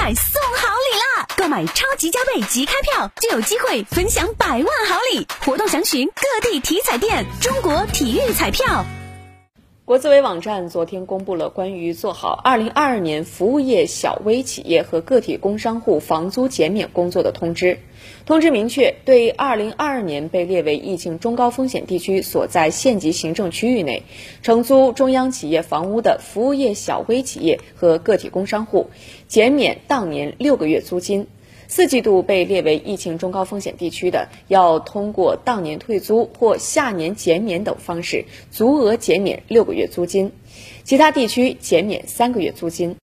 彩送好礼啦！购买超级加倍即开票，就有机会分享百万好礼。活动详询各地体彩店。中国体育彩票。国资委网站昨天公布了关于做好二零二二年服务业小微企业和个体工商户房租减免工作的通知。通知明确，对二零二二年被列为疫情中高风险地区所在县级行政区域内承租中央企业房屋的服务业小微企业和个体工商户，减免当年六个月租金。四季度被列为疫情中高风险地区的，要通过当年退租或下年减免等方式，足额减免六个月租金；其他地区减免三个月租金。